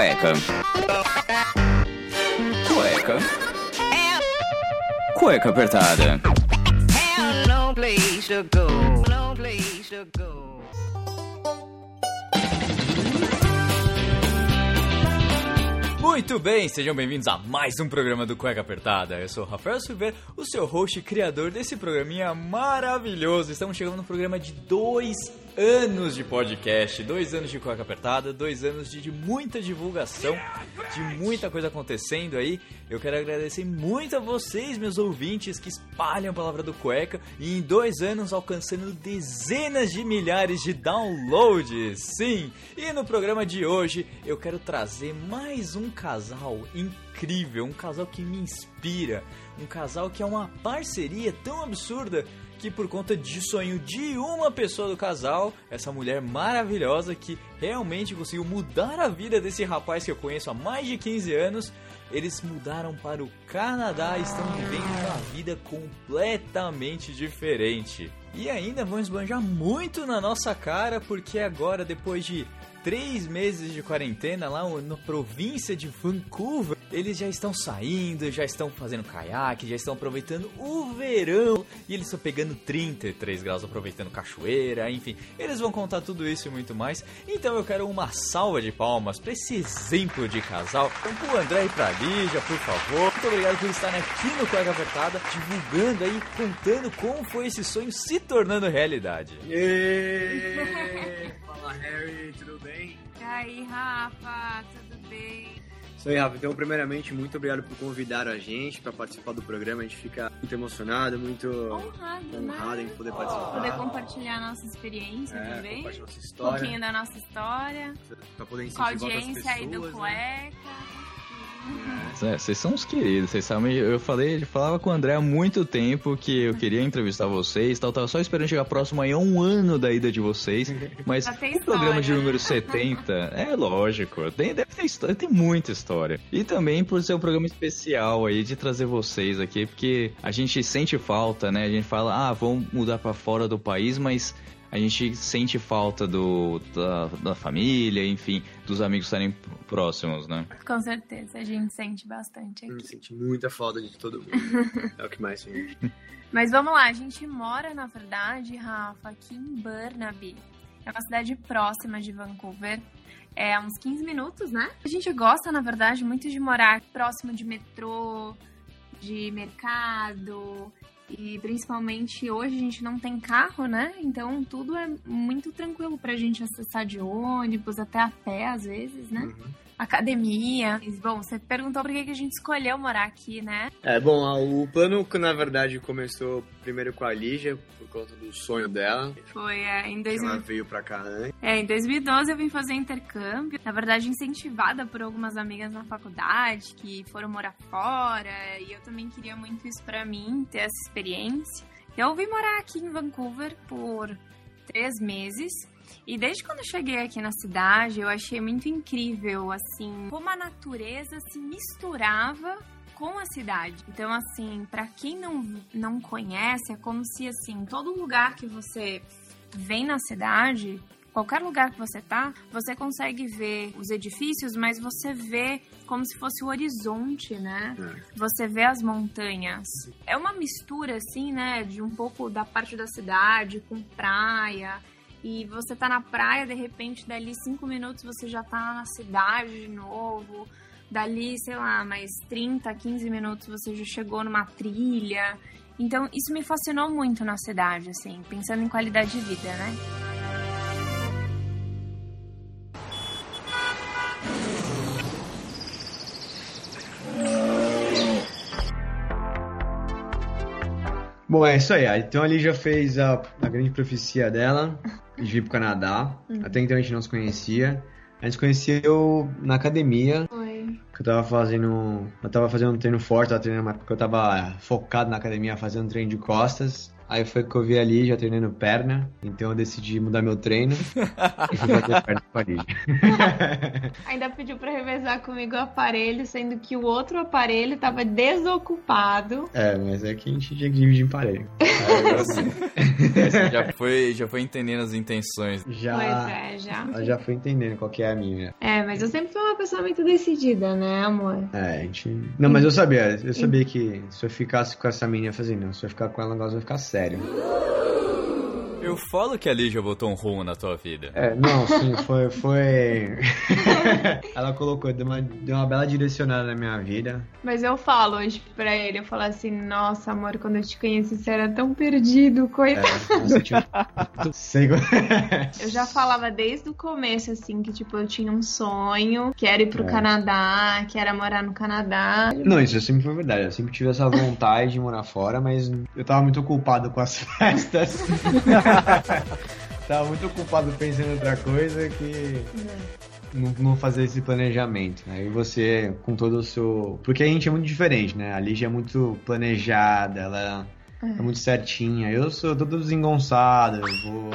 Cueca. Cueca. Cueca apertada. Muito bem, sejam bem-vindos a mais um programa do Cueca Apertada. Eu sou o Rafael Silveira, o seu host e criador desse programinha maravilhoso. Estamos chegando no programa de dois anos de podcast, dois anos de Cueca Apertada, dois anos de, de muita divulgação, de muita coisa acontecendo aí. Eu quero agradecer muito a vocês, meus ouvintes, que espalham a palavra do Cueca e em dois anos alcançando dezenas de milhares de downloads. Sim! E no programa de hoje eu quero trazer mais um casal incrível, um casal que me inspira, um casal que é uma parceria tão absurda que por conta de sonho de uma pessoa do casal, essa mulher maravilhosa que realmente conseguiu mudar a vida desse rapaz que eu conheço há mais de 15 anos, eles mudaram para o Canadá e estão vivendo uma vida completamente diferente. E ainda vão esbanjar muito na nossa cara, porque agora, depois de três meses de quarentena lá na província de Vancouver, eles já estão saindo, já estão fazendo caiaque, já estão aproveitando o verão e eles estão pegando 33 graus, aproveitando cachoeira, enfim, eles vão contar tudo isso e muito mais. Então eu quero uma salva de palmas para esse exemplo de casal. Então pro André e pra Lígia, por favor. Muito obrigado por estarem aqui no Cueca Apertada, divulgando aí, contando como foi esse sonho se tornando realidade. Yeah! Aí, Rafa, tudo bem? Isso aí, Rafa. Então, primeiramente, muito obrigado por convidar a gente para participar do programa. A gente fica muito emocionado, muito Honrado, honrado né? em poder participar. Poder compartilhar a nossa experiência É, também. nossa Um história. pouquinho da nossa história. Pra poder Com a incentivar audiência aí do pessoas, né? Cueca. É, vocês são uns queridos, vocês sabem, eu falei, eu falava com o André há muito tempo que eu queria entrevistar vocês, tal, tava só esperando chegar próximo aí a um ano da ida de vocês, mas o programa de número né? 70, é lógico, tem, deve ter história, tem muita história. E também por ser um programa especial aí de trazer vocês aqui, porque a gente sente falta, né? A gente fala, ah, vamos mudar pra fora do país, mas a gente sente falta do, da, da família, enfim, dos amigos estarem próximos, né? Com certeza, a gente sente bastante A gente aqui. sente muita falta de todo mundo. é o que mais sente. Mas vamos lá, a gente mora, na verdade, Rafa, aqui em Burnaby. É uma cidade próxima de Vancouver. É uns 15 minutos, né? A gente gosta, na verdade, muito de morar próximo de metrô, de mercado. E principalmente hoje a gente não tem carro, né? Então tudo é muito tranquilo pra gente acessar de ônibus, até a pé às vezes, né? Uhum. Academia. Mas, Bom, você perguntou por que a gente escolheu morar aqui, né? É, bom, o plano, na verdade, começou primeiro com a Lígia, por conta do sonho dela. Foi é, em que 2000. Ela veio pra cá antes. É, em 2012 eu vim fazer intercâmbio, na verdade incentivada por algumas amigas na faculdade que foram morar fora, e eu também queria muito isso pra mim, ter essa experiência. Então eu vim morar aqui em Vancouver por três meses. E desde quando eu cheguei aqui na cidade, eu achei muito incrível, assim, como a natureza se misturava com a cidade. Então, assim, pra quem não, não conhece, é como se, assim, todo lugar que você vem na cidade, qualquer lugar que você tá, você consegue ver os edifícios, mas você vê como se fosse o horizonte, né? Você vê as montanhas. É uma mistura, assim, né, de um pouco da parte da cidade com praia. E você tá na praia, de repente, dali cinco minutos você já tá na cidade de novo. Dali, sei lá, mais 30, 15 minutos você já chegou numa trilha. Então, isso me fascinou muito na cidade, assim, pensando em qualidade de vida, né? Bom, é isso aí. Então a Lígia fez a, a grande profecia dela de vir pro Canadá. Até então a gente não se conhecia. A gente se conheceu na academia, Foi. que eu tava fazendo. Eu tava fazendo um treino forte, tava treinando, porque eu tava focado na academia fazendo treino de costas. Aí foi que eu vi ali já treinando perna, então eu decidi mudar meu treino e fui fazer perna com a Lígia. Ainda pediu pra revezar comigo o aparelho, sendo que o outro aparelho tava desocupado. É, mas é que a gente tinha que dividir em parelho. Agora sim. Você já foi, já foi entendendo as intenções. Já, Pois é, já. ela já foi entendendo qual que é a minha. É, mas eu sempre fui uma pessoa muito decidida, né, amor? É, a gente. Não, mas eu sabia, eu sabia que se eu ficasse com essa menina, eu fazia, não, se eu ficar com ela, o negócio vai ficar sério. ministério. Eu falo que a Lígia botou um rumo na tua vida. É, não, sim, foi. foi... ela colocou, deu uma, deu uma bela direcionada na minha vida. Mas eu falo hoje pra ele, eu falo assim, nossa, amor, quando eu te conheci, você era tão perdido, É, coitado. nossa, eu tinha... Sei... Eu já falava desde o começo, assim, que tipo, eu tinha um sonho, que era ir pro É. Canadá, que era morar no Canadá. Não, isso sempre foi verdade. Eu sempre tive essa vontade de morar fora, mas eu tava muito ocupado com as festas. Tava muito ocupado pensando em outra coisa que não, não fazer esse planejamento. Aí você, com todo o seu. Porque a gente é muito diferente, né? A Lígia é muito planejada, ela é muito certinha. Eu sou todo desengonçado, eu vou.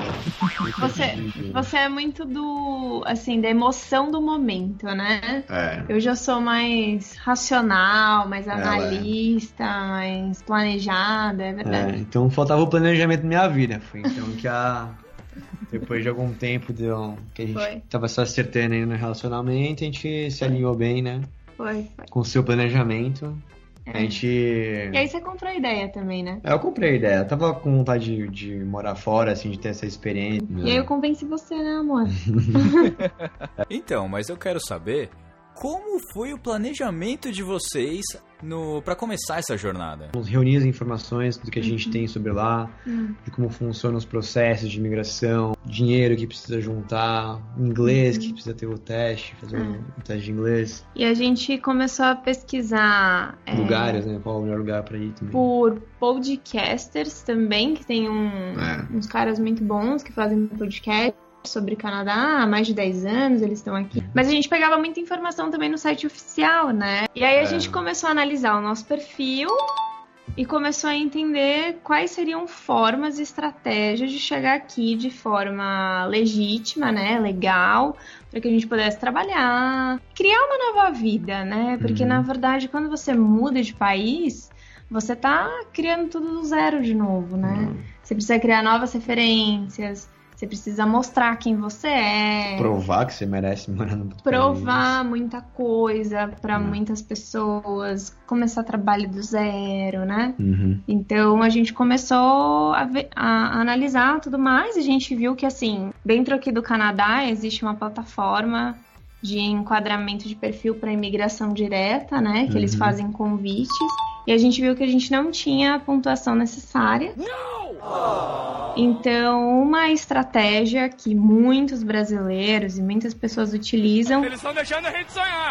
Você, você é muito do, assim, da emoção do momento, né? É. Eu já sou mais racional, mais é. analista, mais planejada, é É, verdade. então faltava o planejamento da minha vida. Foi então que a. Depois de algum tempo deu, que a gente Foi. tava se acertando aí no relacionamento, a gente se alinhou bem, né? Foi, foi. Com o seu planejamento. A É. gente. E aí você comprou a ideia também, né? É, Eu comprei a ideia. Eu tava com vontade de, de morar fora, assim, de ter essa experiência. E aí eu convenci você, né, amor? Então, mas eu quero saber como foi o planejamento de vocês no para começar essa jornada. Vamos reunir as informações do que a gente tem sobre lá, Hum. de como funcionam os processos de imigração, dinheiro que precisa juntar, inglês que precisa ter o teste, fazer um, um teste de inglês, E a gente começou a pesquisar é, lugares, né? Qual é o melhor lugar pra ir também. por podcasters também, que tem um- É. uns caras muito bons que fazem podcast sobre Canadá há mais de 10 anos, eles estão aqui. Mas a gente pegava muita informação também no site oficial, né? E aí a É. gente começou a analisar o nosso perfil e começou a entender quais seriam formas e estratégias de chegar aqui de forma legítima, né, legal, para que a gente pudesse trabalhar, criar uma nova vida, né? Porque Uhum. na verdade, quando você muda de país, você tá criando tudo do zero de novo, né? Uhum. Você precisa criar novas referências, você precisa mostrar quem você é. Provar que você merece morar no Provar muita coisa para Hum. muitas pessoas, começar trabalho do zero, né? Uhum. Então a gente começou a, ver- a analisar tudo mais e a gente viu que assim, dentro aqui do Canadá existe uma plataforma de enquadramento de perfil para imigração direta, né? Que eles Uhum. fazem convites. E a gente viu que a gente não tinha a pontuação necessária. Então, uma estratégia que muitos brasileiros e muitas pessoas utilizam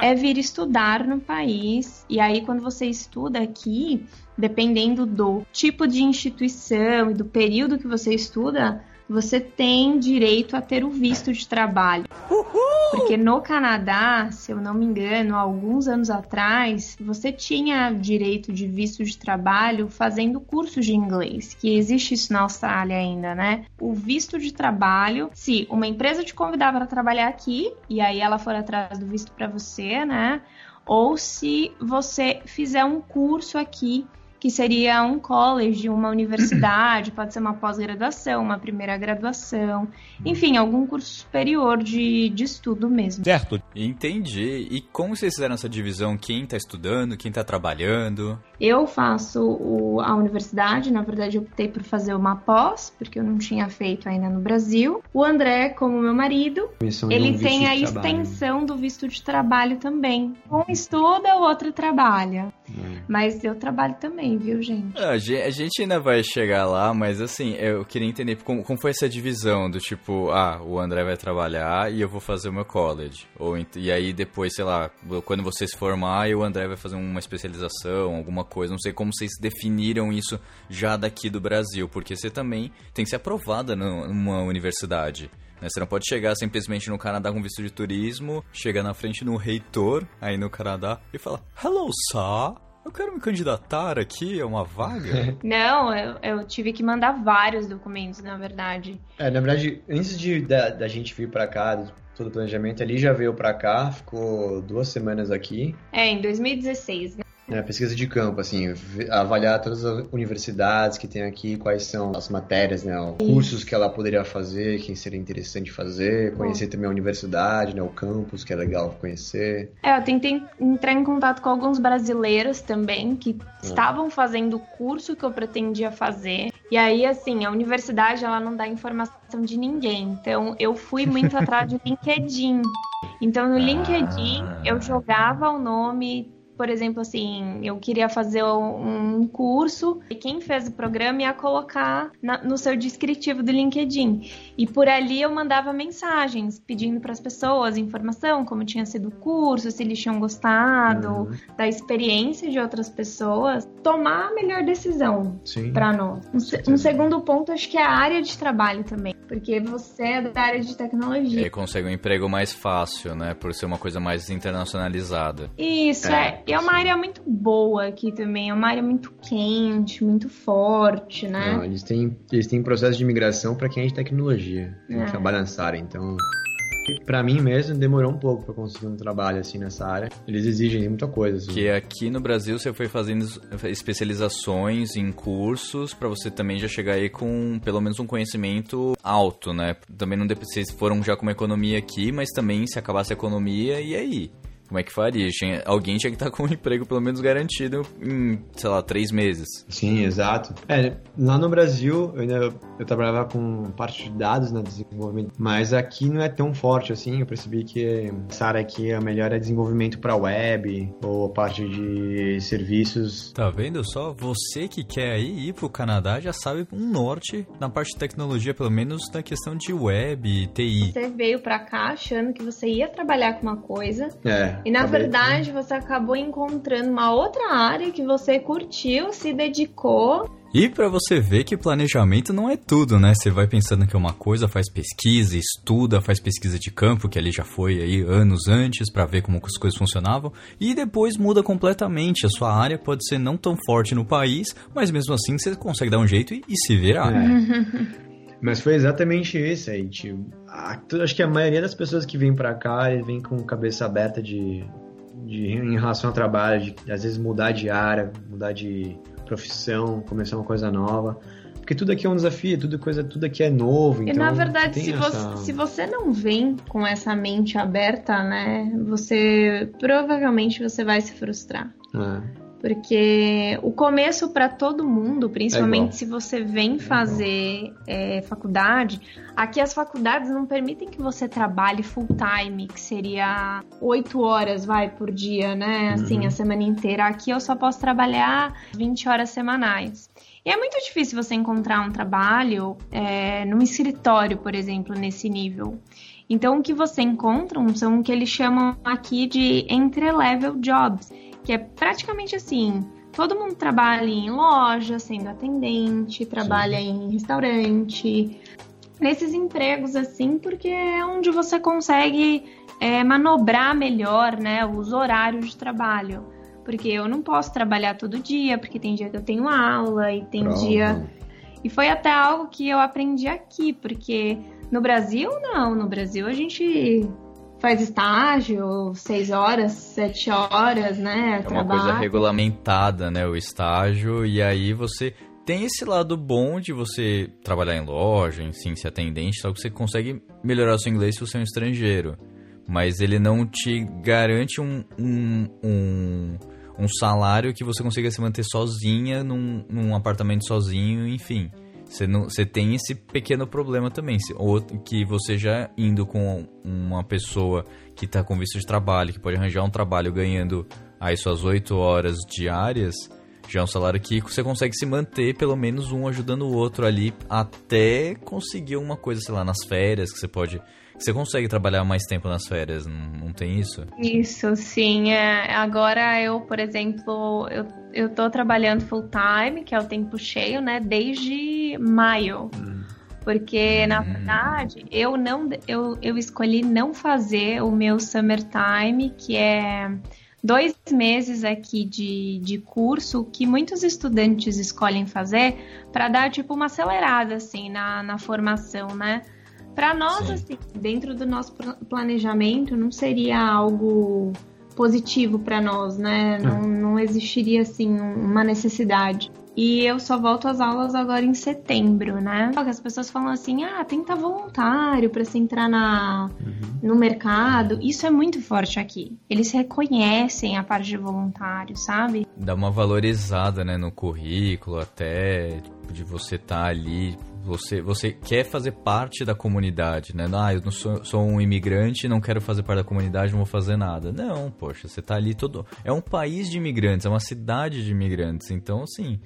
é vir estudar no país. E aí, quando você estuda aqui, dependendo do tipo de instituição e do período que você estuda, você tem direito a ter o visto de trabalho. Porque no Canadá, se eu não me engano, há alguns anos atrás, você tinha direito de visto de trabalho fazendo cursos de inglês, que existe isso na Austrália ainda, né? O visto de trabalho, se uma empresa te convidar para trabalhar aqui, e aí ela for atrás do visto para você, né? Ou se você fizer um curso aqui que seria um college, uma universidade, pode ser uma pós-graduação, uma primeira graduação, enfim, algum curso superior de, de estudo mesmo. Certo. Entendi. E como vocês fizeram essa divisão? Quem tá estudando, quem tá trabalhando? Eu faço o- a universidade, na verdade eu optei por fazer uma pós, porque eu não tinha feito ainda no Brasil. O André, como meu marido, ele um tem a trabalho. extensão do visto de trabalho também. Um estuda, o outro trabalha. É. Mas eu trabalho também, viu, gente? Ah, A ge- a gente ainda vai chegar lá, mas assim, eu queria entender como, como foi essa divisão do tipo, ah, o André vai trabalhar e eu vou fazer o meu college. Ou, e aí depois, sei lá, quando você se formar, o André vai fazer uma especialização, alguma coisa. Não sei como vocês definiram isso já daqui do Brasil, porque você também tem que ser aprovada nu- numa universidade. Né? Você não pode chegar simplesmente no Canadá com visto de turismo, chegar na frente do reitor aí no Canadá e falar: Hello, sir. Eu quero me candidatar aqui a uma vaga. Não, eu, eu tive que mandar vários documentos, na verdade. É, na verdade, antes de, da, da gente vir pra cá, todo o planejamento ali já veio pra cá, ficou duas semanas aqui. É, em 2016, né? É, pesquisa de campo, assim, avaliar todas as universidades que tem aqui, quais são as matérias, né, os cursos que ela poderia fazer, que seria interessante fazer, conhecer também a universidade, né, o campus, que é legal conhecer. É, eu tentei entrar em contato com alguns brasileiros também que estavam fazendo o curso que eu pretendia fazer. E aí, assim, a universidade ela não dá informação de ninguém. Então, eu fui muito atrás de LinkedIn. Então, no LinkedIn, eu jogava o nome. Por exemplo, assim, eu queria fazer um curso e quem fez o programa ia colocar na- no seu descritivo do LinkedIn. E por ali eu mandava mensagens pedindo para as pessoas informação, como tinha sido o curso, se eles tinham gostado, Uhum. da experiência de outras pessoas, tomar a melhor decisão para nós. Um, um segundo ponto, acho que é a área de trabalho também, porque você é da área de E tecnologia. aí consegue um emprego mais fácil, né? Por ser uma coisa mais internacionalizada. Isso, é. É, E é uma área muito boa aqui também, é uma área muito quente, muito forte, né? Não, eles têm, eles têm processo de imigração para quem é de tecnologia, quem É. trabalha nessa área, então... Pra mim mesmo, demorou um pouco pra conseguir um trabalho assim nessa área. Eles exigem muita coisa. Assim. Que aqui no Brasil você foi fazendo especializações em cursos pra você também já chegar aí com pelo menos um conhecimento alto, né? Também não vocês foram já com uma economia aqui, mas também se acabasse a economia, e aí? Como é que faria? Tinha- alguém tinha que estar com um emprego pelo menos garantido em, sei lá, três meses. Sim, exato. É, lá no Brasil, eu, ainda, eu trabalhava com parte de dados, né, desenvolvimento, mas aqui não é tão forte assim. Eu percebi que essa área aqui é melhor é desenvolvimento para web ou parte de serviços. Tá vendo só? Você que quer aí ir pro Canadá já sabe um norte na parte de tecnologia, pelo menos na questão de web, TI. Você veio pra cá achando que você ia trabalhar com uma coisa, É, e na acabei- verdade você acabou encontrando uma outra área que você curtiu, se dedicou. E pra você ver que planejamento não é tudo, né? Você vai pensando que é uma coisa, faz pesquisa, estuda, faz pesquisa de campo, que ali já foi aí anos antes pra ver como as coisas funcionavam, e depois muda completamente. A sua área pode ser não tão forte no país, mas mesmo assim você consegue dar um jeito e, e se virar. É. Mas foi exatamente isso aí, tio. A- Acho que a maioria das pessoas que vêm pra cá, vêm com cabeça aberta de, de em relação ao trabalho, de às vezes mudar de área, mudar de profissão, começar uma coisa nova. Porque tudo aqui é um desafio, tudo, coisa, tudo aqui é novo. E Então na verdade, se, essa- você, se você não vem com essa mente aberta, né, você provavelmente você vai se frustrar. É. Porque o começo para todo mundo, É principalmente se você vem fazer é, faculdade, aqui as faculdades não permitem que você trabalhe full time, que seria oito horas, vai, por dia, né? Assim, Uhum. a semana inteira. Aqui eu só posso trabalhar 20 horas semanais. E é muito difícil você encontrar um trabalho é, num escritório, por exemplo, nesse nível. Então, o que você encontra são o que eles chamam aqui de entry-level jobs, que é praticamente assim: todo mundo trabalha em loja, sendo atendente, trabalha em restaurante, nesses empregos assim, porque é onde você consegue é, manobrar melhor, né, os horários de trabalho. Porque eu não posso trabalhar todo dia, porque tem dia que eu tenho aula e tem Prova. dia e foi até algo que eu aprendi aqui, porque no Brasil, não. No Brasil, a gente faz estágio, seis horas, sete horas, né? É uma coisa regulamentada, né? O estágio, e aí você tem esse lado bom de você trabalhar em loja, enfim, ser atendente, só que você consegue melhorar seu inglês se você é um estrangeiro. Mas ele não te garante um, um, um, um salário que você consiga se manter sozinha num, num apartamento sozinho, enfim. Você, não, você tem esse pequeno problema também. se- Ou que você já indo com uma pessoa que está com visto de trabalho, que pode arranjar um trabalho ganhando aí suas 8 horas diárias, já é um salário que você consegue se manter, pelo menos um ajudando o outro ali, até conseguir uma coisa, sei lá, nas férias, que você pode. Você consegue trabalhar mais tempo nas férias, não, não tem isso? Isso, sim. É, agora eu, por exemplo, eu, eu tô trabalhando full time, que é o tempo cheio, né? Desde maio. Porque, na Hum. verdade, eu não eu, eu escolhi não fazer o meu summertime, que é dois meses aqui de, de curso que muitos estudantes escolhem fazer para dar tipo uma acelerada assim na, na formação, né? Para nós, Sim. assim, dentro do nosso pla- planejamento, não seria algo positivo para nós, né? Não, não existiria assim um- uma necessidade. E eu só volto às aulas agora em setembro, né? Só que As pessoas falam assim: ah, tenta voluntário para você entrar na, no mercado. Isso é muito forte aqui. Eles reconhecem a parte de voluntário, sabe? Dá uma valorizada, né, no currículo, até tipo, de você estar ali. Você, você quer fazer parte da comunidade, né? Ah, eu não sou, sou um imigrante, não quero fazer parte da comunidade, não vou fazer nada. Não, poxa, você tá ali todo. É um país de imigrantes, é uma cidade de imigrantes. Então, assim,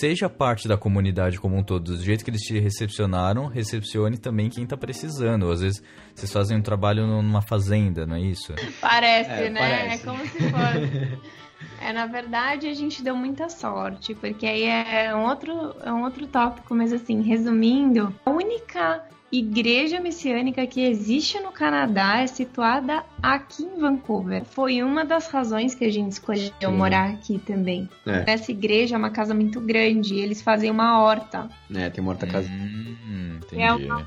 seja parte da comunidade como um todo. Do jeito que eles te recepcionaram, recepcione também quem tá precisando. Às vezes vocês fazem um trabalho numa fazenda, não é isso? Parece, É, né? parece. É como se fosse. É, na verdade, a gente deu muita sorte, porque aí é um outro, é um outro tópico, mas assim, resumindo, a única igreja messiânica que existe no Canadá é situada aqui em Vancouver. Foi uma das razões que a gente escolheu Sim. morar aqui também. É. Essa igreja é uma casa muito grande, eles fazem uma horta. É, tem morta casa. Hum, entendi. É uma-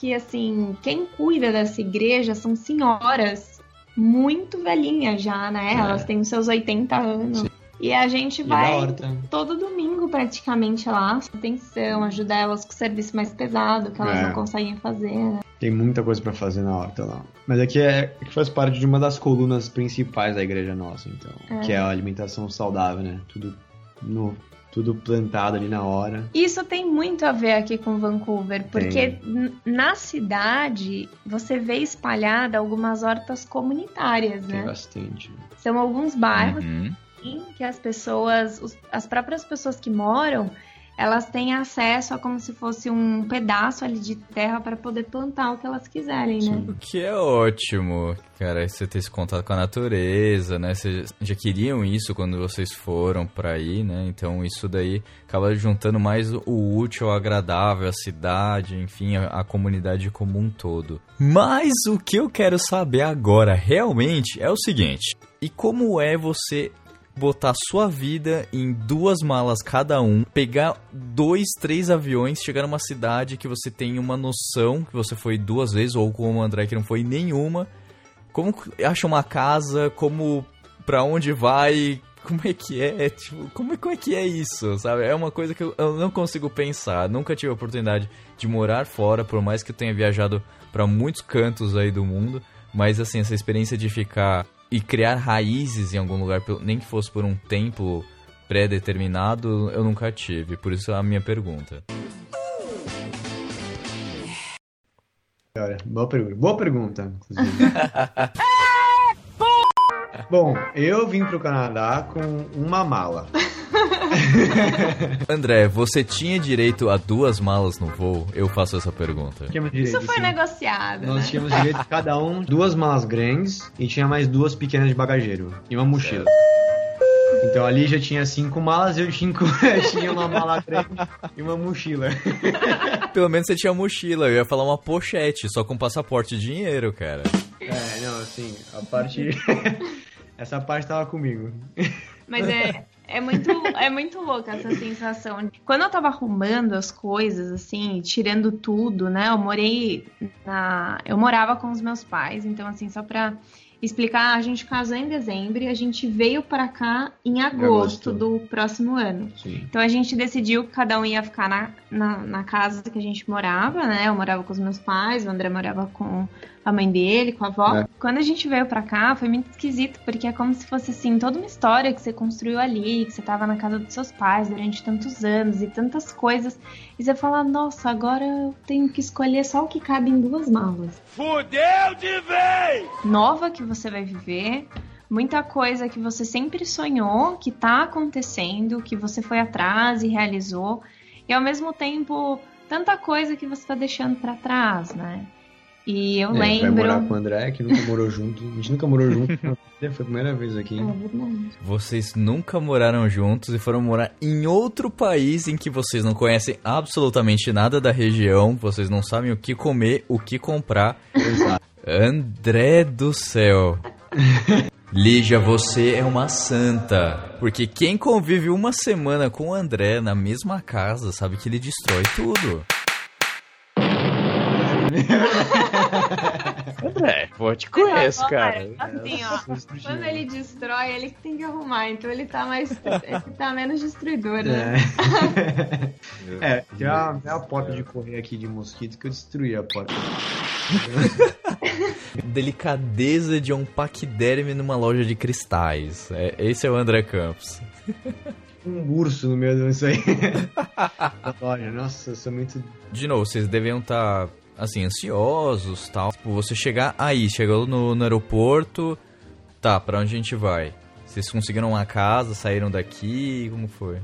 que assim, quem cuida dessa igreja são senhoras muito velhinhas já, né? É. Elas têm os seus 80 anos. E a gente E vai todo domingo praticamente lá, atenção, ajudar elas com o serviço mais pesado que elas É. não conseguem fazer. né? Tem muita coisa pra fazer na horta lá. Mas aqui é que faz parte de uma das colunas principais da igreja nossa, então. É. Que é a alimentação saudável, né? Tudo no, tudo plantado ali na hora. Isso tem muito a ver aqui com Vancouver, porque na cidade você vê espalhada algumas hortas comunitárias, Tem né? bastante. São alguns bairros Uhum. em que as pessoas, os- as próprias pessoas que moram, elas têm acesso a como se fosse um pedaço ali de terra para poder plantar o que elas quiserem, né? Sim. O que é ótimo, cara, você ter esse contato com a natureza, né? Vocês já queriam isso quando vocês foram pra aí, né? Então isso daí acaba juntando mais o útil ao agradável, a cidade, enfim, a, a comunidade como um todo. Mas o que eu quero saber agora realmente é o seguinte: e como é você botar sua vida em duas malas cada um, pegar dois, três aviões, chegar numa cidade que você tem uma noção que você foi duas vezes, ou como o André que não foi nenhuma. Como acha uma casa, como pra onde vai, como é que é, tipo, como é, como é que é isso, sabe? É uma coisa que eu, eu não consigo pensar. Nunca tive a oportunidade de morar fora, por mais que eu tenha viajado pra muitos cantos aí do mundo, mas assim, essa experiência de ficar e criar raízes em algum lugar, nem que fosse por um tempo pré-determinado, eu nunca tive. Por isso a minha pergunta. Olha, boa pergunta. Boa pergunta, inclusive. Bom, eu vim pro Canadá com uma mala. André, você tinha direito a duas malas no voo? Eu faço essa pergunta. Isso foi sim. negociado, Nós né? tínhamos direito cada um duas malas grandes e tinha mais duas pequenas de bagageiro e uma mochila. Então ali já tinha cinco malas, eu tinha, eu tinha uma mala grande e uma mochila. Pelo menos você tinha mochila, eu ia falar uma pochete, só com passaporte e dinheiro, cara. É, não, assim, a parte. Essa parte tava comigo. Mas é, é, muito, é muito louca essa sensação. Quando eu tava arrumando as coisas, assim, tirando tudo, né? Eu morei na. Eu morava com os meus pais, então, assim, só pra explicar, a gente casou em dezembro e a gente veio pra cá em agosto agosto. do próximo ano. Sim. Então a gente decidiu que cada um ia ficar na, na, na casa que a gente morava, né? Eu morava com os meus pais, o André morava com a mãe dele, com a avó. É. Quando a gente veio pra cá, foi muito esquisito, porque é como se fosse assim, toda uma história que você construiu ali, que você tava na casa dos seus pais durante tantos anos e tantas coisas. E você fala, nossa, agora eu tenho que escolher só o que cabe em duas malas. Fudeu de vez! Nova que você vai viver, muita coisa que você sempre sonhou, que tá acontecendo, que você foi atrás e realizou, e ao mesmo tempo tanta coisa que você tá deixando pra trás, né? E eu É, vai lembro. morar com o André, que nunca morou junto. A gente nunca morou junto. Foi a primeira vez aqui. É verdade. Vocês nunca moraram juntos e foram morar em outro país em que vocês não conhecem absolutamente nada da região, vocês não sabem o que comer, o que comprar. André do céu. Lígia, você é uma santa. Porque quem convive uma semana com o André na mesma casa sabe que ele destrói tudo. Pô, te conheço, Mas cara. Assim, ó, quando ele destrói, ele que tem que arrumar. Então ele tá mais. ele tá menos destruidor, né? É. é, tem uma, tem uma porta de correr aqui de mosquito que eu destruí a porta. Delicadeza de um paquiderme numa loja de cristais. É, esse é o André Campos. Um urso no meio disso aí. Loja. Nossa, eu sou muito. De novo, vocês deviam estar, assim, ansiosos tal. Tipo, você chegar aí, chegou no, no aeroporto. Tá, pra onde a gente vai? Vocês conseguiram uma casa, saíram daqui? Como foi?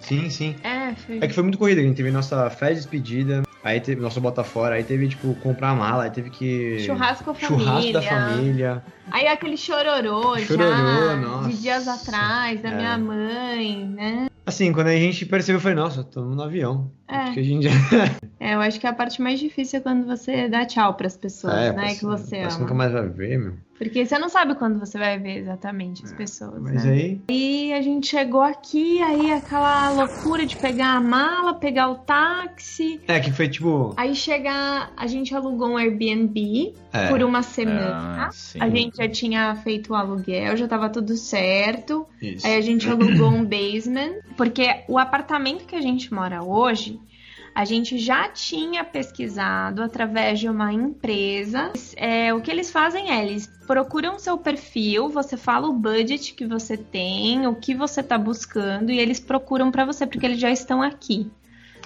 Sim, sim. É, foi. É que foi muito corrida, a gente teve nossa festa de despedida, aí teve nosso bota fora, aí teve, tipo, comprar mala, aí teve que. Churrasco com a Churrasco da família. família. Aí aquele chororô, Chororô, já nossa. de dias atrás, da É. minha mãe, né? Assim, quando a gente percebeu, eu falei, nossa, estamos no avião. É. Gente já. É, eu acho que a parte mais difícil é quando você dá tchau pras pessoas, É, né? parece- Que você ama. nunca mais vai ver, meu. Porque você não sabe quando você vai ver exatamente as pessoas, Mas né? aí. E a gente chegou aqui, aí aquela loucura de pegar a mala, pegar o táxi. É, que foi tipo. Aí chegar, a gente alugou um Airbnb É. por uma semana. Ah, sim. A gente já tinha feito o aluguel, já tava tudo certo. Isso. Aí a gente alugou um basement, porque o apartamento que a gente mora hoje, a gente já tinha pesquisado através de uma empresa. É, o que eles fazem é, eles procuram seu perfil, você fala o budget que você tem, o que você tá buscando, e eles procuram pra você, porque eles já estão aqui.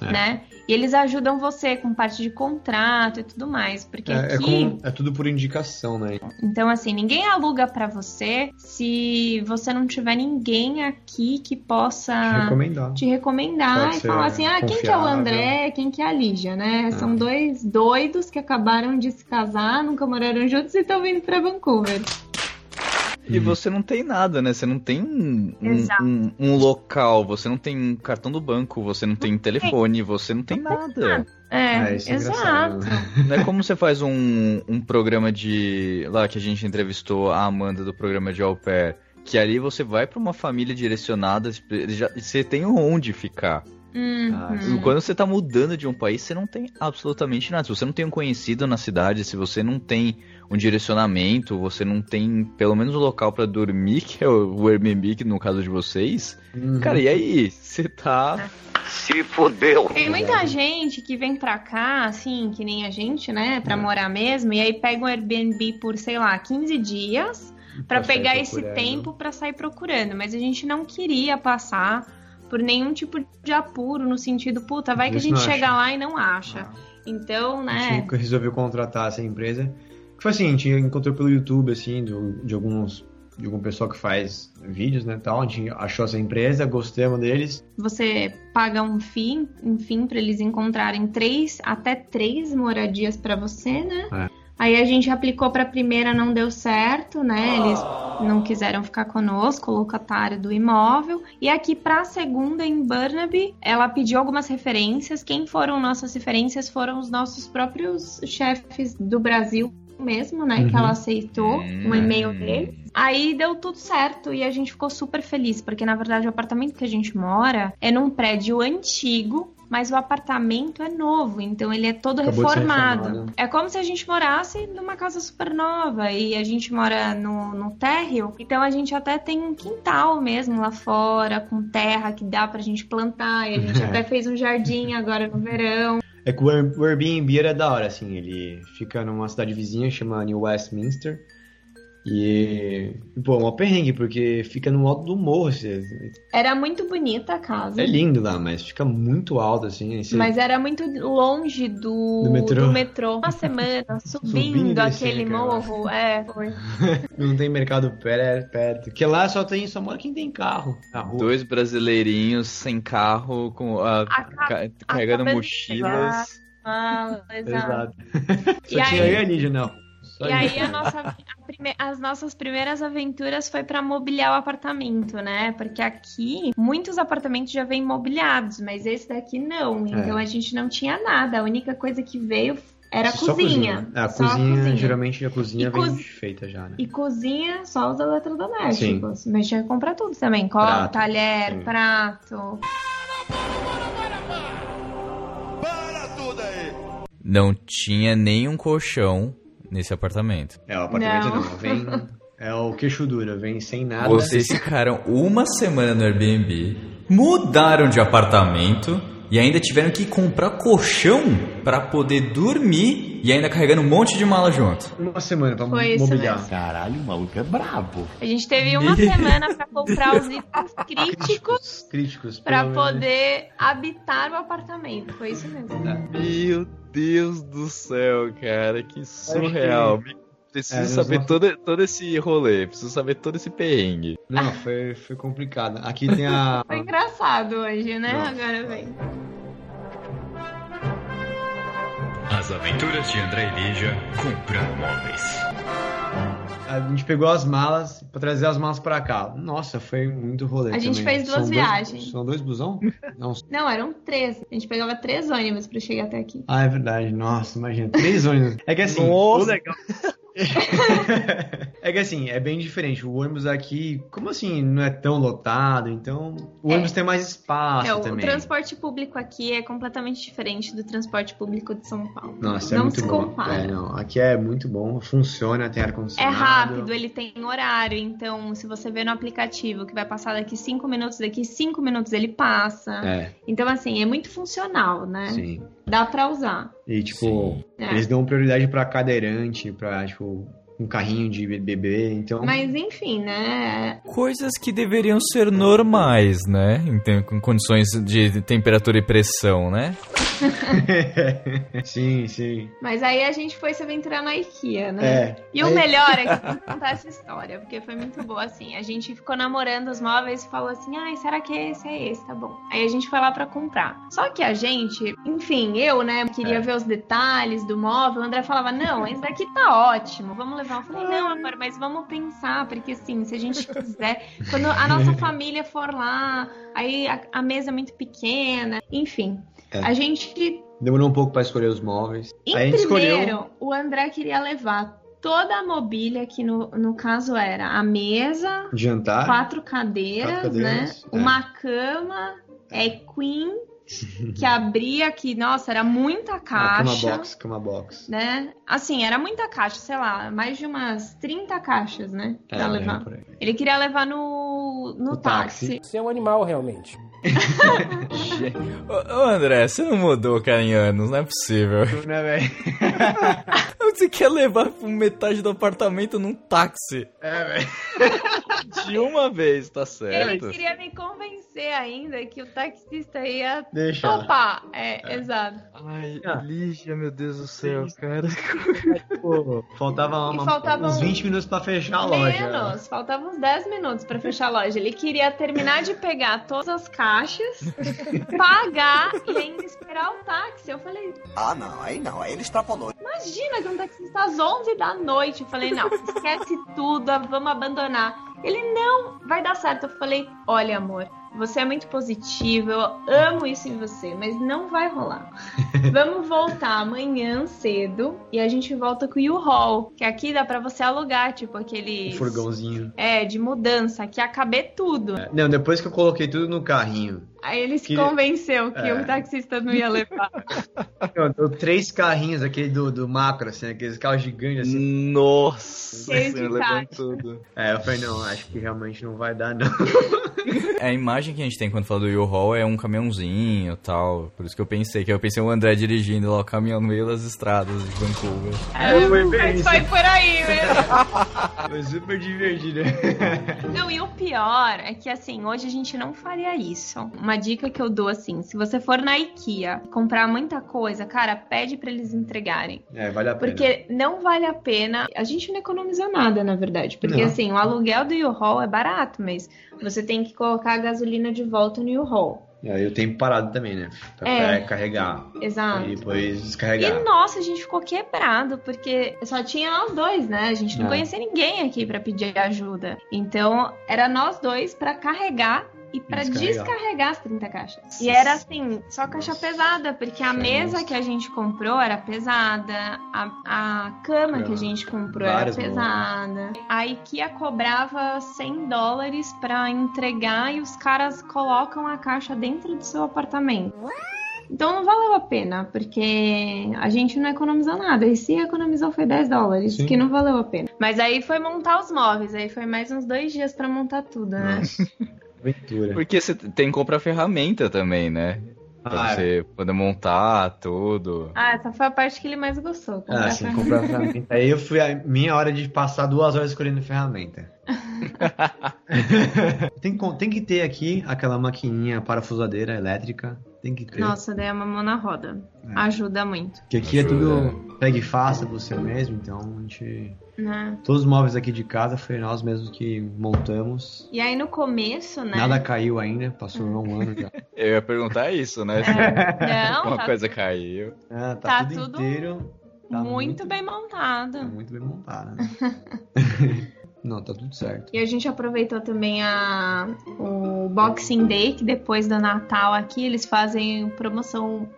É. Né? E eles ajudam você com parte de contrato e tudo mais. Porque É, é aqui. como- é tudo por indicação, né? Então, assim, ninguém aluga pra você se você não tiver ninguém aqui que possa Recomendar. te recomendar e falar assim: ah, quem que é o. André, quem que é a Lígia, né? Ah. São dois doidos que acabaram de se casar, nunca moraram juntos e estão vindo pra Vancouver. E você não tem nada, né? Você não tem um, um- um- local, você não tem um cartão do banco, você não tem telefone, você não tem nada. É, É, isso é exato. né? Não é como você faz um, um programa de. Lá que a gente entrevistou a Amanda do programa de Au Pair. Que ali você vai pra uma família direcionada, já- você tem onde ficar. Uhum. Quando você tá mudando de um país, você não tem absolutamente nada. Se você não tem um conhecido na cidade, se você não tem um direcionamento, você não tem pelo menos um local pra dormir, que é o Airbnb, que no caso de vocês. Uhum. Cara, e aí? Você tá. Se fodeu. Tem muita gente que vem pra cá, assim, que nem a gente, né, pra morar mesmo, e aí pega um Airbnb por, sei lá, 15 dias sair pegar esse tempo pra sair procurando, mas a gente não queria passar por nenhum tipo de apuro no sentido, puta, vai que a gente chega acha. lá e não acha. Então, A né, gente resolveu contratar essa empresa. Que foi assim, a gente encontrou pelo YouTube, assim, do- de alguns. De algum pessoal que faz vídeos, né, tal. A gente achou essa empresa, gostamos deles. você paga um fim, enfim, pra eles encontrarem três, até três moradias pra você, né? É. Aí a gente aplicou pra primeira, não deu certo, né? Eles não quiseram ficar conosco, o locatário do imóvel. E aqui pra segunda, em Burnaby, ela pediu algumas referências. Quem foram nossas referências foram os nossos próprios chefes do Brasil mesmo, né? Que Uhum. ela aceitou um e-mail Hum. dele. Aí deu tudo certo e a gente ficou super feliz, porque na verdade o apartamento que a gente mora é num prédio antigo, mas o apartamento é novo, então ele é todo Acabou reformado. É como se a gente morasse numa casa super nova e a gente mora no, no térreo, então a gente até tem um quintal mesmo lá fora, com terra que dá pra gente plantar, e a gente até fez um jardim agora no verão. É que o Airbnb era da hora, assim, ele fica numa cidade vizinha, chama New Westminster. E, pô, é um perrengue, porque fica no alto do morro. assim, Era muito bonita a casa. É lindo lá, mas fica muito alto, assim. você- Mas era muito longe do, Do metrô. metrô. Uma semana Subindo subindo, e aquele cara. morro. É, foi. Não tem mercado perto, perto. Porque lá só tem, só mora quem tem carro na rua. Dois brasileirinhos sem carro, com a, A ca- ca- carregando mochilas. Ah, exato. Exato. E Só tinha aí- eu e a Lígia, não. Só E aí a nossa, a prime- as nossas primeiras aventuras foi pra mobiliar o apartamento, né? Porque aqui muitos apartamentos já vêm mobiliados, mas esse daqui não. Então É. a gente não tinha nada. A única coisa que veio Era Só cozinha. É, a Só a cozinha, cozinha. geralmente a cozinha E vem cozi- feita já, né? E cozinha só os eletrodomésticos. Mas tinha que comprar tudo também. Copo, Prato, talher, sim. prato. Para tudo aí! Não tinha nenhum colchão nesse apartamento. É, o apartamento Não. não, vem... É o queixo dura, vem sem nada. Vocês ficaram uma semana no Airbnb, mudaram de apartamento e ainda tiveram que comprar colchão pra poder dormir e ainda carregando um monte de mala junto. Uma semana pra Foi isso mobiliar. mesmo. Caralho, o maluco é brabo. A gente teve uma semana pra comprar os itens críticos Críticos. menos. poder habitar o apartamento. Foi isso mesmo. Meu Deus do céu, cara, que surreal. Preciso É, saber todo, todo esse rolê, preciso saber todo esse perrengue. Não, foi, foi complicado. Aqui tem a. Foi engraçado hoje, né? Não. Agora vem. As aventuras de André e Lígia comprar móveis. A gente pegou as malas pra trazer as malas pra cá. Nossa, foi muito rolê. A gente também. fez duas São viagens. Dois, são dois busão? Não. Não, eram três. A gente pegava três ônibus pra chegar até aqui. Ah, é verdade. Nossa, imagina. Três ônibus. É que assim, Nossa. o legal. é que assim, é bem diferente. O ônibus aqui, como assim, não é tão lotado, então o É. ônibus tem mais espaço É, o também. transporte público aqui é completamente diferente do transporte público de São Paulo. Nossa, é não muito se bom. compara. É, não, aqui é muito bom, funciona, tem É ar-condicionado. rápido, ele tem horário, então se você vê no aplicativo que vai passar daqui cinco minutos, daqui cinco minutos ele passa. É, Então, assim, é muito funcional, né? sim. Dá pra usar. E tipo, É. eles dão prioridade pra cadeirante, pra, tipo, um carrinho de bebê, então. Mas enfim, né? Coisas que deveriam ser normais, né? Em tem- com condições de temperatura e pressão, né? sim, sim. Mas aí a gente foi se aventurar na IKEA, né? É. E o Aí- melhor é que eu vou contar essa história, porque foi muito boa, assim. A gente ficou namorando os móveis e falou assim, ai, será que esse é esse? Tá bom. Aí a gente foi lá pra comprar. Só que a gente, enfim, eu, né, queria É. ver os detalhes do móvel. O André falava, não, esse daqui tá ótimo, vamos levar. Eu falei, não, amor, mas vamos pensar, porque assim, se a gente quiser, quando a nossa família for lá, aí a, a mesa é muito pequena, enfim. É. A gente Demorou um pouco pra escolher os móveis. em Aí primeiro, escolheu. o André queria levar toda a mobília, que no, no caso era a mesa, Jantar. quatro cadeiras, Quatro cadeiras, né? é. Uma cama, é queen, que abria que, nossa, era muita Ah, cama caixa. box, cama box. Né? Assim, era muita caixa, sei lá, mais de umas 30 caixas, né? Pra É, levar. por aí. Ele queria levar no, no táxi. táxi. Você é um animal, realmente. Ô, ô, André, você não mudou, cara, em anos, não é possível. Né, velho? Você quer levar metade do apartamento num táxi? É, velho. De uma vez, tá Ele certo. queria me convencer ainda que o taxista ia Deixa. topar. É, exato. Ai, Ah. Lígia, meu Deus do céu, cara. Pô, faltava, uma- faltavam uns 20 minutos pra fechar a loja. Menos, faltavam uns 10 minutos pra fechar a loja. Ele queria terminar de pegar todas as caixas, pagar e ainda esperar o táxi. Eu falei, Ah, não, aí não, aí ele extrapolou. Imagina que um taxista às 11 da noite. Eu falei, não, esquece tudo, vamos abandonar. Ele, não, vai dar certo. Eu falei, olha, amor, você é muito positivo, eu amo isso em você, mas não vai rolar. Vamos voltar amanhã cedo e a gente volta com o U-Haul, que aqui dá pra você alugar, tipo aquele furgãozinho. É, de mudança, que ia caber tudo. Não, depois que eu coloquei tudo no carrinho. Aí ele se Que- convenceu que É. o taxista não ia levar. Eu, eu- três carrinhos, aquele do, do macro, assim, aqueles carros gigantes assim. Nossa Cheio levando caixa. tudo. É, eu falei, não, acho que realmente não vai dar, não. A imagem que a gente tem quando fala do U-Haul é um caminhãozinho e tal. Por isso que eu pensei, que eu pensei o André dirigindo lá o caminhão no meio das estradas de Vancouver. É, Foi bem mas isso. foi por aí mesmo. Foi super divertido. Não, e o pior é que assim, hoje a gente não faria isso. Uma dica que eu dou assim, se você for na IKEA comprar muita coisa, cara, pede pra eles entregarem. É, vale a pena. Porque não vale a pena. A gente não economiza nada, na verdade. Porque Não. assim, o aluguel do U-Haul é barato, mas você tem que colocar a gasolina de volta no U-Haul. E aí eu tenho parado também, né? Pra É. carregar. Exato. E depois E descarregar. nossa, a gente ficou quebrado, porque só tinha nós dois, né? A gente não É. conhecia ninguém aqui pra pedir ajuda. Então, era nós dois pra carregar e pra Descarregar. descarregar as 30 caixas. E era assim, só caixa pesada, porque a mesa que a gente comprou era pesada, a, a cama que a gente comprou era pesada. A IKEA cobrava 100 dólares pra entregar e os caras colocam a caixa dentro do seu apartamento. Então não valeu a pena, porque a gente não economizou nada. E se economizou foi 10 dólares, Sim. que não valeu a pena. Mas aí foi montar os móveis, aí foi mais uns dois dias pra montar tudo, né? Aventura. Porque você tem que comprar ferramenta também, né? Pra Ah, é. você poder montar tudo. Ah, essa foi a parte que ele mais gostou. comprar Ah, sim, ferramenta. comprar ferramenta. Aí eu fui a minha hora de passar duas horas escolhendo ferramenta. tem, que- tem que ter aqui aquela maquininha parafusadeira elétrica. Tem que ter. Nossa, daí é uma mão na roda. Ajuda muito, Porque aqui é Ajuda. tudo pega e faça você mesmo, então a gente. Né? Todos os móveis aqui de casa foi nós mesmos que montamos. E aí no começo, né? Nada caiu ainda, passou um ano já. Eu ia perguntar isso, né? É, não, Uma tá coisa caiu. Ah, tá, Tá tudo, tudo inteiro. tá muito, bem Tá montado. muito bem montado. né? Não, tá tudo certo. E a gente aproveitou também a, o Boxing Day, que depois do Natal aqui eles fazem promoção,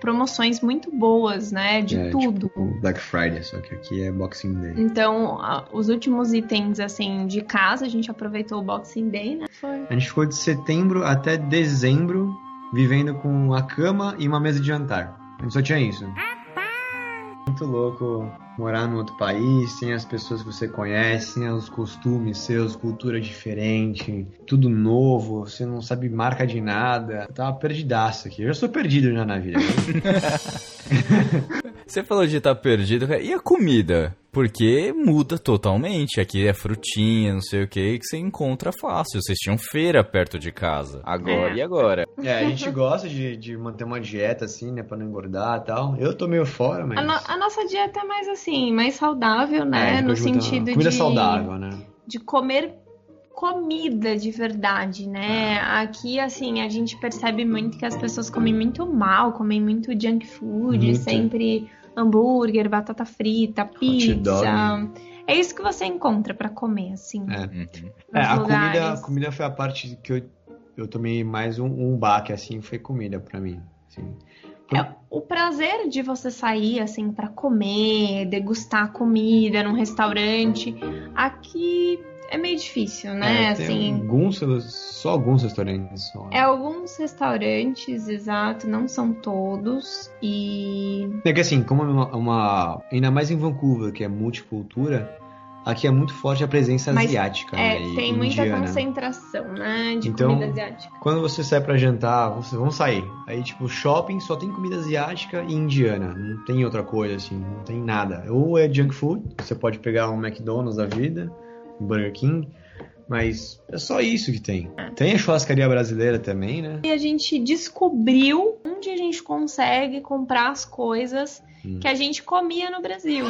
promoções muito boas, né? De É, tudo. tipo Black Friday, só que aqui é Boxing Day. Então, os últimos itens, assim, de casa, a gente aproveitou o Boxing Day, né? Foi. A gente ficou de setembro até dezembro vivendo com a cama e uma mesa de jantar. A gente só tinha isso. Muito louco morar num outro país, sem as pessoas que você conhece, sem os costumes seus, cultura diferente, tudo novo, você não sabe marca de nada. Eu tava perdidaço aqui. Eu já sou perdido já na vida. Você falou de estar perdido, cara. e a comida? Porque muda totalmente. Aqui é frutinha, não sei o que, que você encontra fácil. Vocês tinham feira perto de casa. Agora É. e agora? é, a gente gosta de, de manter uma dieta assim, né, pra não engordar e tal. Eu tô meio fora, mas... A, no- a nossa dieta é mais assim, mais saudável, É, né? no ajuda- sentido comida de, saudável, né? de comer comida de verdade, né? Aqui, assim, a gente percebe muito que as pessoas comem muito mal, comem muito junk food, Muito. sempre hambúrguer, batata frita, pizza. É isso que você encontra pra comer, assim. É. É, a comida, lugares. a comida foi a parte que eu, eu tomei mais um, um baque, assim, foi comida pra mim. Assim. É o prazer de você sair assim pra comer, degustar comida num restaurante, aqui é meio difícil, né? É, assim, alguns, só alguns restaurantes só. é alguns restaurantes, exato, não são todos e É que assim, como é uma, uma- Ainda mais em Vancouver, que é multicultura, aqui é muito forte a presença Mas, asiática. é, né, tem muita indiana. concentração, né, de Então, comida asiática. Quando você sai pra jantar, você, vamos sair. Aí, tipo, shopping só tem comida asiática e indiana. Não tem outra coisa, assim, não tem nada. Ou é junk food, você pode pegar um McDonald's da vida, Burger King, mas é só isso que tem. Tem a churrascaria brasileira também, né? E a gente descobriu onde a gente consegue comprar as coisas Hum. que a gente comia no Brasil.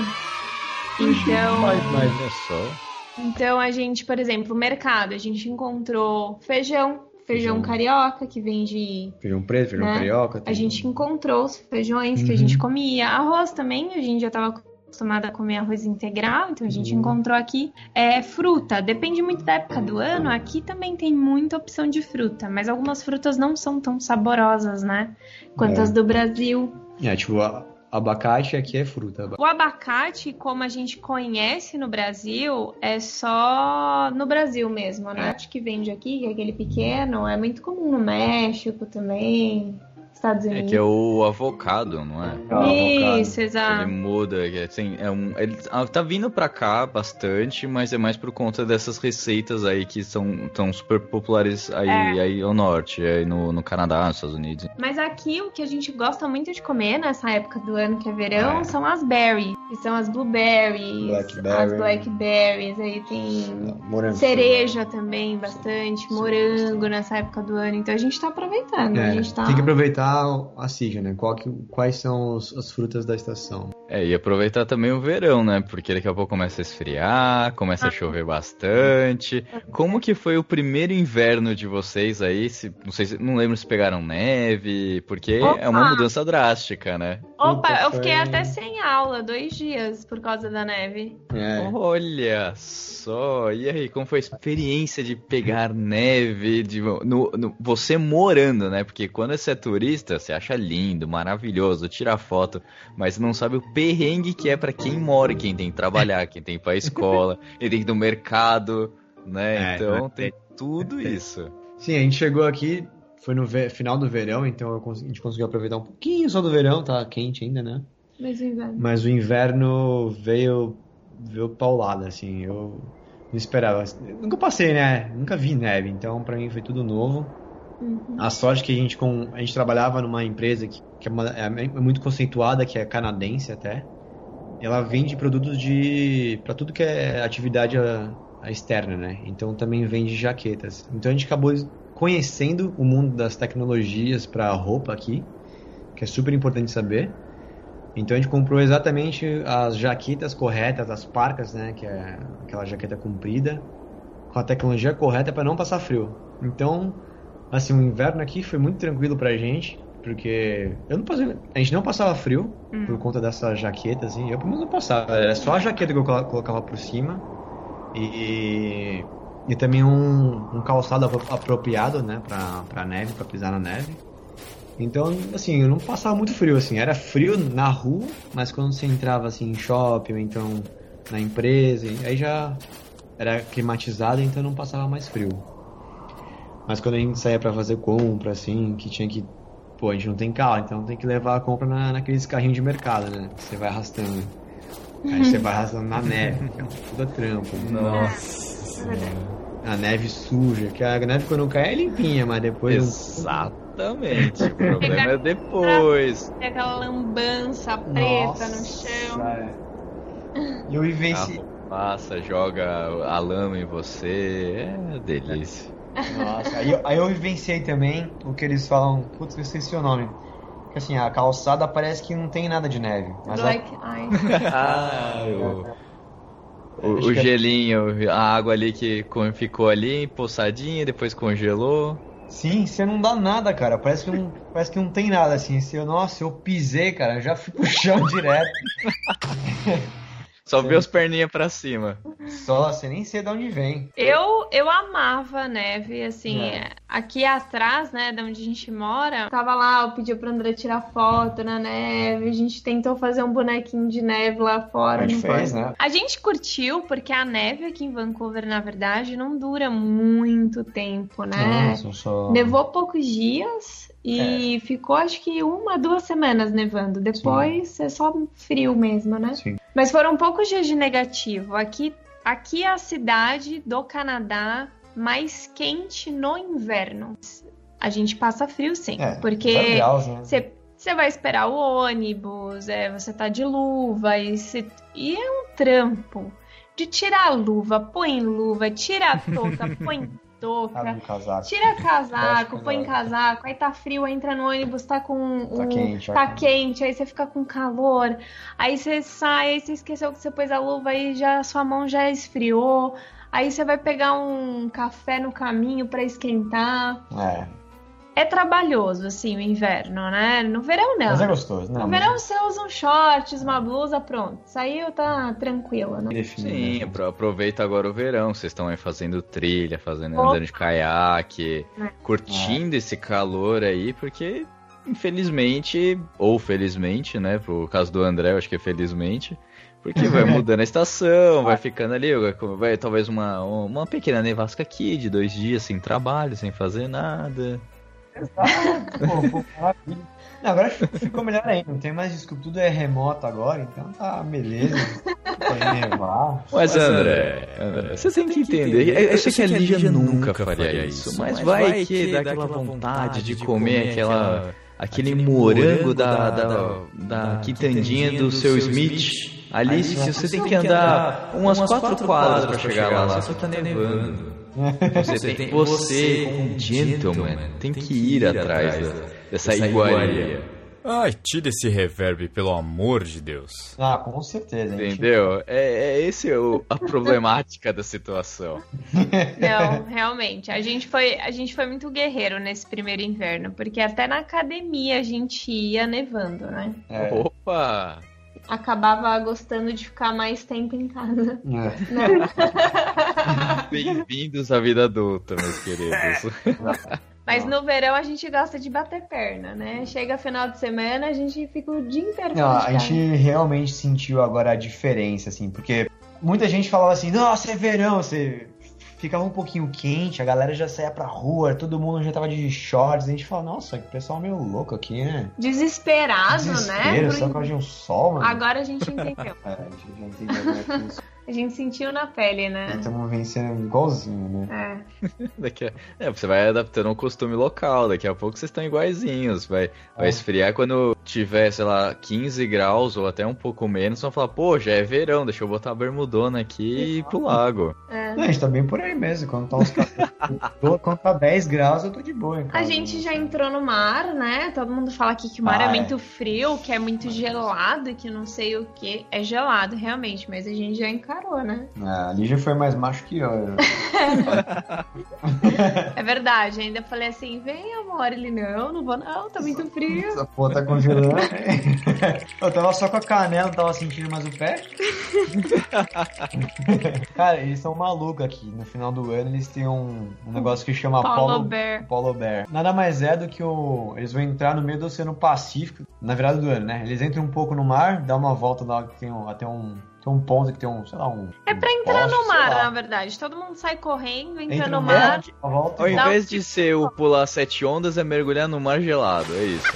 Então, Mas, mas é só. Então a gente, por exemplo, mercado, a gente encontrou feijão, feijão Feijão. carioca que vem de. Feijão preto, feijão Né? carioca. A tem- gente encontrou os feijões que a Uhum. gente comia. Arroz também, a gente já estava acostumada a comer arroz integral, então a gente Uhum. encontrou aqui. É, fruta, depende muito da época do ano. Aqui também tem muita opção de fruta, mas algumas frutas não são tão saborosas, né? Quanto É. as do Brasil. É, tipo, a- abacate aqui é fruta. O abacate, como a gente conhece no Brasil, é só no Brasil mesmo, né? Acho que vende aqui, que é aquele pequeno, é muito comum no México também, Estados É Unidos. que é o avocado, não é? Isso, Ele exato. muda, que assim, é um, ele ah, tá vindo pra cá bastante, mas é mais por conta dessas receitas aí que são tão super populares aí, É. aí ao norte, aí no, no Canadá, nos Estados Unidos. Mas aqui o que a gente gosta muito de comer nessa época do ano que é verão É. são as berries, que são as blueberries, Blackberry. as blackberries, aí tem Morango. cereja também bastante, morango nessa época do ano. Então a gente tá aproveitando, a É, gente tá Tem que aproveitar a, a sigla, né? Qual que- quais são os- as frutas da estação. É, e aproveitar também o verão, né? Porque daqui a pouco começa a esfriar, começa a chover bastante. Como que foi o primeiro inverno de vocês aí? Se, não sei se, não lembro se pegaram neve, porque é uma Opa! mudança drástica, né? Opa, eu fiquei até sem aula, dois dias, por causa da neve. É. Olha só, e aí, como foi a experiência de pegar neve, de, no, no- você morando, né? Porque quando você é turista, você acha lindo, maravilhoso, tira foto, mas não sabe o perrengue que é pra quem mora, quem tem que trabalhar, quem tem que ir pra escola, quem tem que ir no mercado, né? É, então é. tem tudo isso. Sim, a gente chegou aqui, foi no final do verão, então a gente conseguiu aproveitar um pouquinho só do verão, tá quente ainda, né? Mas o inverno. Mas o inverno veio, veio paulada, assim, eu não esperava. Nunca passei, né? Nunca vi neve, então pra mim foi tudo novo. Uhum. A sorte que a gente, com, a gente trabalhava numa empresa que, que é, uma- é muito conceituada, que é canadense até. Ela vende produtos de para tudo que é atividade a- a externa, né? Então também vende jaquetas. Então a gente acabou conhecendo o mundo das tecnologias para roupa aqui, que é super importante saber. Então a gente comprou exatamente as jaquetas corretas, as parcas, né? Que é aquela jaqueta comprida, com a tecnologia correta para não passar frio. Então Assim, o inverno aqui foi muito tranquilo pra gente, porque eu não passei, a gente não passava frio por conta dessa jaqueta, assim. Eu pelo menos não passava, era só a jaqueta que eu colo- colocava por cima e, e também um, um calçado apro- apropriado, né, pra, pra neve, pra pisar na neve. Então, assim, eu não passava muito frio, assim. Era frio na rua, mas quando você entrava, assim, em shopping ou então na empresa, aí já era climatizado, então não passava mais frio. Mas quando a gente saía pra fazer compra, assim, que tinha que. Pô, a gente não tem carro, então tem que levar a compra na, naqueles carrinhos de mercado, né? Que você vai arrastando. Aí você vai arrastando na neve, que é tudo trampo. né? Nossa. A neve suja, que a neve quando cai é limpinha, mas depois. Exatamente, o problema é depois. Tem aquela lambança preta no chão. é. E eu vivenci. Carro passa, joga a lama em você, é delícia. Nossa, aí, eu- aí eu vivenciei também o que eles falam. Putz, eu esqueci o nome. Que assim, a calçada parece que não tem nada de neve. Mas a- Black Eye. Ah, o, o, o gelinho, a água ali que co- ficou ali, poçadinha, depois congelou. Sim, você não dá nada, cara. Parece que não, parece que não tem nada assim. Se eu, nossa, eu pisei, cara, eu já fui pro chão direto. Só vê as perninhas pra cima. Só, você nem sei de onde vem. Eu, eu amava a neve, assim, É. aqui atrás, né, de onde a gente mora, tava lá, eu pedi pro André tirar foto na neve, a gente tentou fazer um bonequinho de neve lá fora. A gente não fez, foi? né? A gente curtiu, porque a neve aqui em Vancouver, na verdade, não dura muito tempo, né? Nossa, só... Nevou poucos dias É. e ficou acho que uma, duas semanas nevando. Depois é só frio mesmo, né? Sim. Mas foram poucos dias de negativo. Aqui, aqui é a cidade do Canadá mais quente no inverno. A gente passa frio sim, É, porque né? você você vai esperar o ônibus, é, você tá de luva e, você- e é um trampo. De tirar a luva, põe luva, tira a touca, põe touca. Casaco. Tira casaco, põe o casaco. casaco, aí tá frio, entra no ônibus, tá com Tá o- quente, tá quente, aí você fica com calor, aí você sai, aí você esqueceu que você pôs a luva, aí já sua mão já esfriou, aí você vai pegar um café no caminho pra esquentar. É, É trabalhoso, assim, o inverno, né? No verão não. mas é gostoso, né? No verão você usa um shorts, uma blusa, pronto. Saiu, tá tranquilo, né? Sim, apro- aproveita agora o verão. Vocês estão aí fazendo trilha, fazendo Opa. andando de caiaque, É. curtindo esse calor aí, porque infelizmente, ou felizmente, né? Pro caso do André, eu acho que é felizmente. Porque vai mudando a estação, vai ficando ali, vai, vai talvez uma, uma pequena nevasca aqui de dois dias sem trabalho, sem fazer nada. Pô, pô, maravilha. Não, agora ficou melhor ainda. Não tem mais desculpa, tudo é remoto agora, então tá beleza. Pode nevar. Mas André, André, você tem que entender. Eu sei que a Lígia nunca faria isso, mas vai que dá aquela vontade de comer aquela, aquele morango da, da, da quitandinha do seu Smith. Ali, se você tem que andar umas quatro quadras pra chegar lá, só tá nevando. Você tem, você, como um gentleman, tem que ir atrás da- dessa iguaria. Ai, tira esse reverb, pelo amor de Deus. Ah, com certeza. gente- Entendeu? É, é esse o, a problemática da situação. Não, realmente. A gente, foi, a gente foi muito guerreiro nesse primeiro inverno, porque até na academia a gente ia nevando, né? É, Opa! Acabava gostando de ficar mais tempo em casa. é. Bem-vindos à vida adulta, meus queridos. Mas no verão a gente gosta de bater perna, né? Chega final de semana, a gente fica o dia inteiro Não, a gente realmente sentiu agora a diferença, assim, porque muita gente falava assim, nossa, é verão, você ficava um pouquinho quente, a galera já saía pra rua, todo mundo já tava de shorts, a gente fala, nossa, que pessoal meio louco aqui, né? Desesperado, Desespero, né? só por causa de um sol, mano. Agora a gente entendeu. É, a gente já entendeu como é é. A gente sentiu na pele, né? Estamos vencendo igualzinho, né? É. Daqui a... é, você vai adaptando um costume local, daqui a pouco vocês estão iguaizinhos. Vai, vai É. esfriar quando tiver, sei lá, 15 graus ou até um pouco menos, vão falar, pô, já é verão, deixa eu botar a bermudona aqui e ir pro lago. é. Não, a gente tá bem por aí mesmo, quando tá uns 14, quando tá 10 graus eu tô de boa, hein, A cara. gente já entrou no mar, né? Todo mundo fala aqui que o mar Ah, é é. muito frio, que é muito gelado que não sei o que. É gelado, realmente, mas a gente já encarou, né? Ah, ali já foi mais macho que eu. É verdade. Ainda falei assim: vem, amor. Ele, não, não vou, não, tá muito frio. Essa porra tá congelando. eu tava só com a canela, não tava sentindo mais o pé. Cara, eles são malucos aqui. No final do ano eles têm um, um negócio que chama Polo Polo, Bear. Polo Bear. Nada mais é do que o. Eles vão entrar no meio do Oceano Pacífico, na virada do ano, né? Eles entram um pouco no mar, dá uma volta lá que tem um, até um. Tem um ponto que tem um, sei lá, um. É pra um entrar poste, no mar, na verdade. Todo mundo sai correndo, entra, Entra no no mar. mar, volta Ao invés de ser o pular sete ondas, é mergulhar no mar gelado, é isso.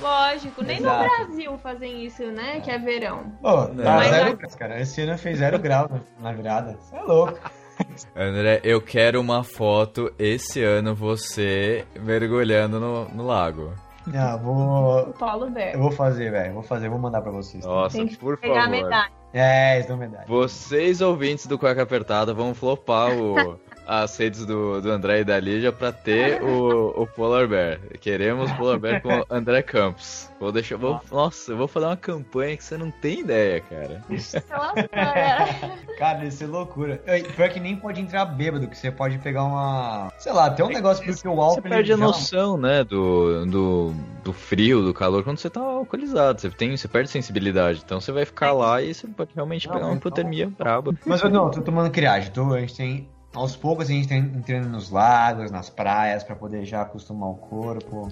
Lógico, nem Exato. no Brasil fazem isso, né? Que é verão. Ô, Não. tá Mas zero a- graus, cara. Esse ano fez zero grau na- na virada. Você é louco. André, eu quero uma foto esse ano você mergulhando no, no lago. Ah, vou. O Polo Bear. Eu vou fazer, velho. Vou fazer, vou mandar pra vocês. Nossa, Tem que por pegar a favor. medalha. É, eles dão medalha. Vocês ouvintes do Cueca Apertada vão flopar o, as redes do, do André e da Lígia pra ter o, o Polar Bear. Queremos Polar Bear com André Campos. Vou deixar. Vou, nossa, eu vou fazer uma campanha que você não tem ideia, cara. Nossa. Cara, isso é loucura. Pior que nem pode entrar bêbado, que você pode pegar uma. Sei lá, tem um negócio porque o álcool. Você perde a noção, né, do, do, do frio, do calor, quando você tá alcoolizado. Você, tem, você perde sensibilidade. Então você vai ficar lá e você pode realmente Não, pegar uma então- hipotermia braba. Mas eu não, tô tomando criagem. Tô, a gente tem. Aos poucos a gente tá entrando nos lagos, nas praias, pra poder já acostumar o corpo.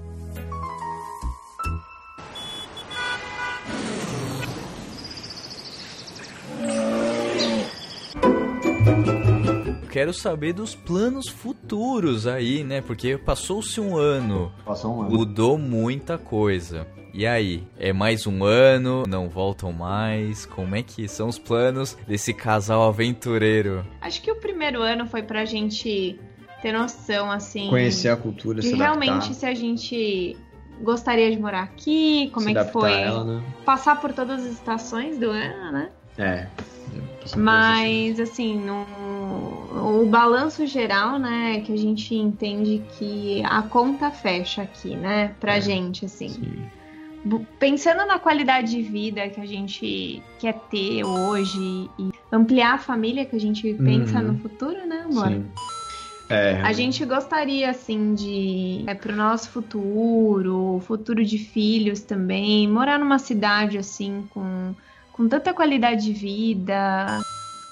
Quero saber dos planos futuros aí, né? Porque passou-se um ano, Passou um ano. mudou muita coisa. E aí, é mais um ano? Não voltam mais? Como é que são os planos desse casal aventureiro? Acho que o primeiro ano foi pra gente ter noção, assim. Conhecer a cultura, se realmente adaptar. se a gente gostaria de morar aqui, como se é que foi ela, né? passar por todas as estações do ano, né? É. Mas assim, no, o balanço geral, né, é que a gente entende que a conta fecha aqui, né, pra É. gente, assim. Sim. Pensando na qualidade de vida que a gente quer ter hoje e ampliar a família que a gente pensa Uhum. no futuro, né, amor? Sim. É, A gente gostaria, assim, de, é, pro nosso futuro, futuro de filhos também, morar numa cidade, assim, com, com tanta qualidade de vida,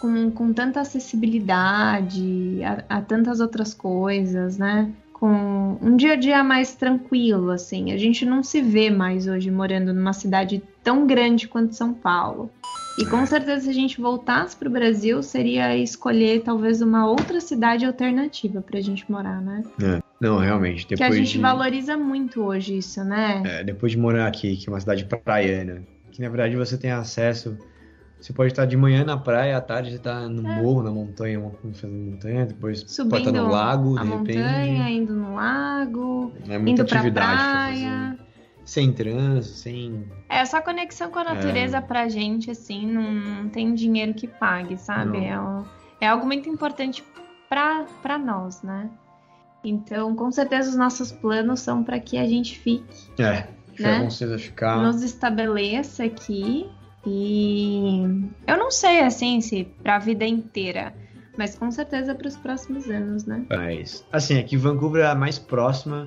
com, com tanta acessibilidade a, a tantas outras coisas, né? Com um dia a dia mais tranquilo, assim. A gente não se vê mais hoje morando numa cidade tão grande quanto São Paulo. E com certeza, se a gente voltasse para o Brasil, seria escolher talvez uma outra cidade alternativa para a gente morar, né? Não, realmente. Depois que a gente de... valoriza muito hoje isso, né? É, depois de morar aqui, que é uma cidade praiana, que na verdade você tem acesso. Você pode estar de manhã na praia, à tarde você está no morro, na montanha, fazendo montanha, depois pode Subindo estar no lago, a de montanha, repente. indo no lago, É muita indo pra atividade pra praia. fazer. Sem trânsito, sem. É, essa conexão com a natureza pra gente, assim, não, não tem dinheiro que pague, sabe? Não. É, é algo muito importante pra, pra nós, né? Então, com certeza, os nossos planos são para que a gente fique, É, Né? com certeza ficar. nos estabeleça aqui. E eu não sei assim se para a vida inteira, mas com certeza para os próximos anos, né? Mas, assim, aqui Vancouver é a mais próxima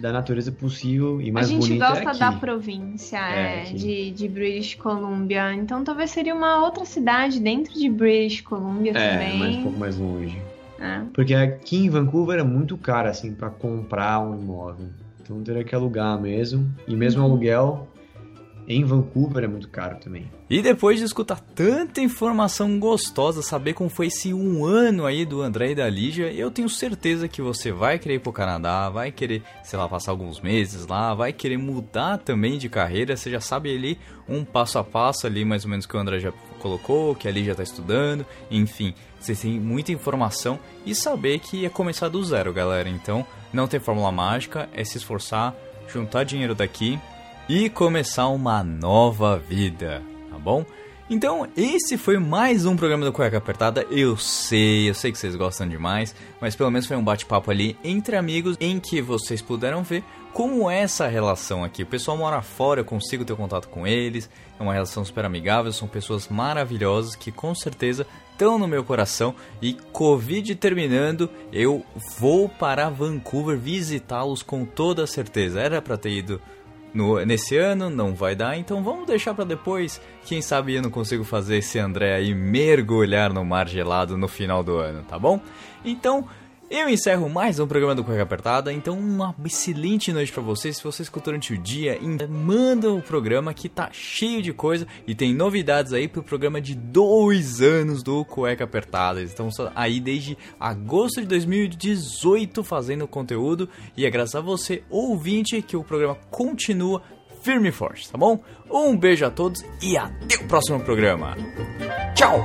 da natureza possível e mais a gente bonita é gosta da província É, é, de, de British Columbia, então talvez seria uma outra cidade dentro de British Columbia É, também. mas um pouco mais longe. Porque aqui em Vancouver é muito caro, assim, pra comprar um imóvel. Então teria que alugar mesmo. E mesmo Uhum. aluguel em Vancouver é muito caro também. E depois de escutar tanta informação gostosa, saber como foi esse um ano aí do André e da Lígia, eu tenho certeza que você vai querer ir pro Canadá, vai querer, sei lá, passar alguns meses lá, vai querer mudar também de carreira. Você já sabe ali um passo a passo ali, mais ou menos que o André já colocou, que a Lígia tá estudando, enfim. Vocês têm muita informação e saber que é começar do zero, galera. Então, não tem fórmula mágica, é se esforçar, juntar dinheiro daqui e começar uma nova vida, tá bom? Então, esse foi mais um programa do Cueca Apertada. Eu sei, eu sei que vocês gostam demais, mas pelo menos foi um bate-papo ali entre amigos em que vocês puderam ver como é essa relação aqui. O pessoal mora fora, eu consigo ter contato com eles, é uma relação super amigável, são pessoas maravilhosas que com certeza estão no meu coração. E Covid terminando, eu vou para Vancouver visitá-los com toda certeza. Era para ter ido no, nesse ano, não vai dar, então vamos deixar pra depois. Quem sabe eu não consigo fazer esse André aí mergulhar no mar gelado no final do ano, tá bom? Então, eu encerro mais um programa do Cueca Apertada. Então, uma excelente noite pra vocês. Se você escutou durante o dia, manda o programa que tá cheio de coisa e tem novidades aí pro programa de dois anos do Cueca Apertada. Estamos aí desde agosto de 2018 fazendo conteúdo e é graças a você, ouvinte, que o programa continua firme e forte, tá bom? Um beijo a todos e até o próximo programa. Tchau!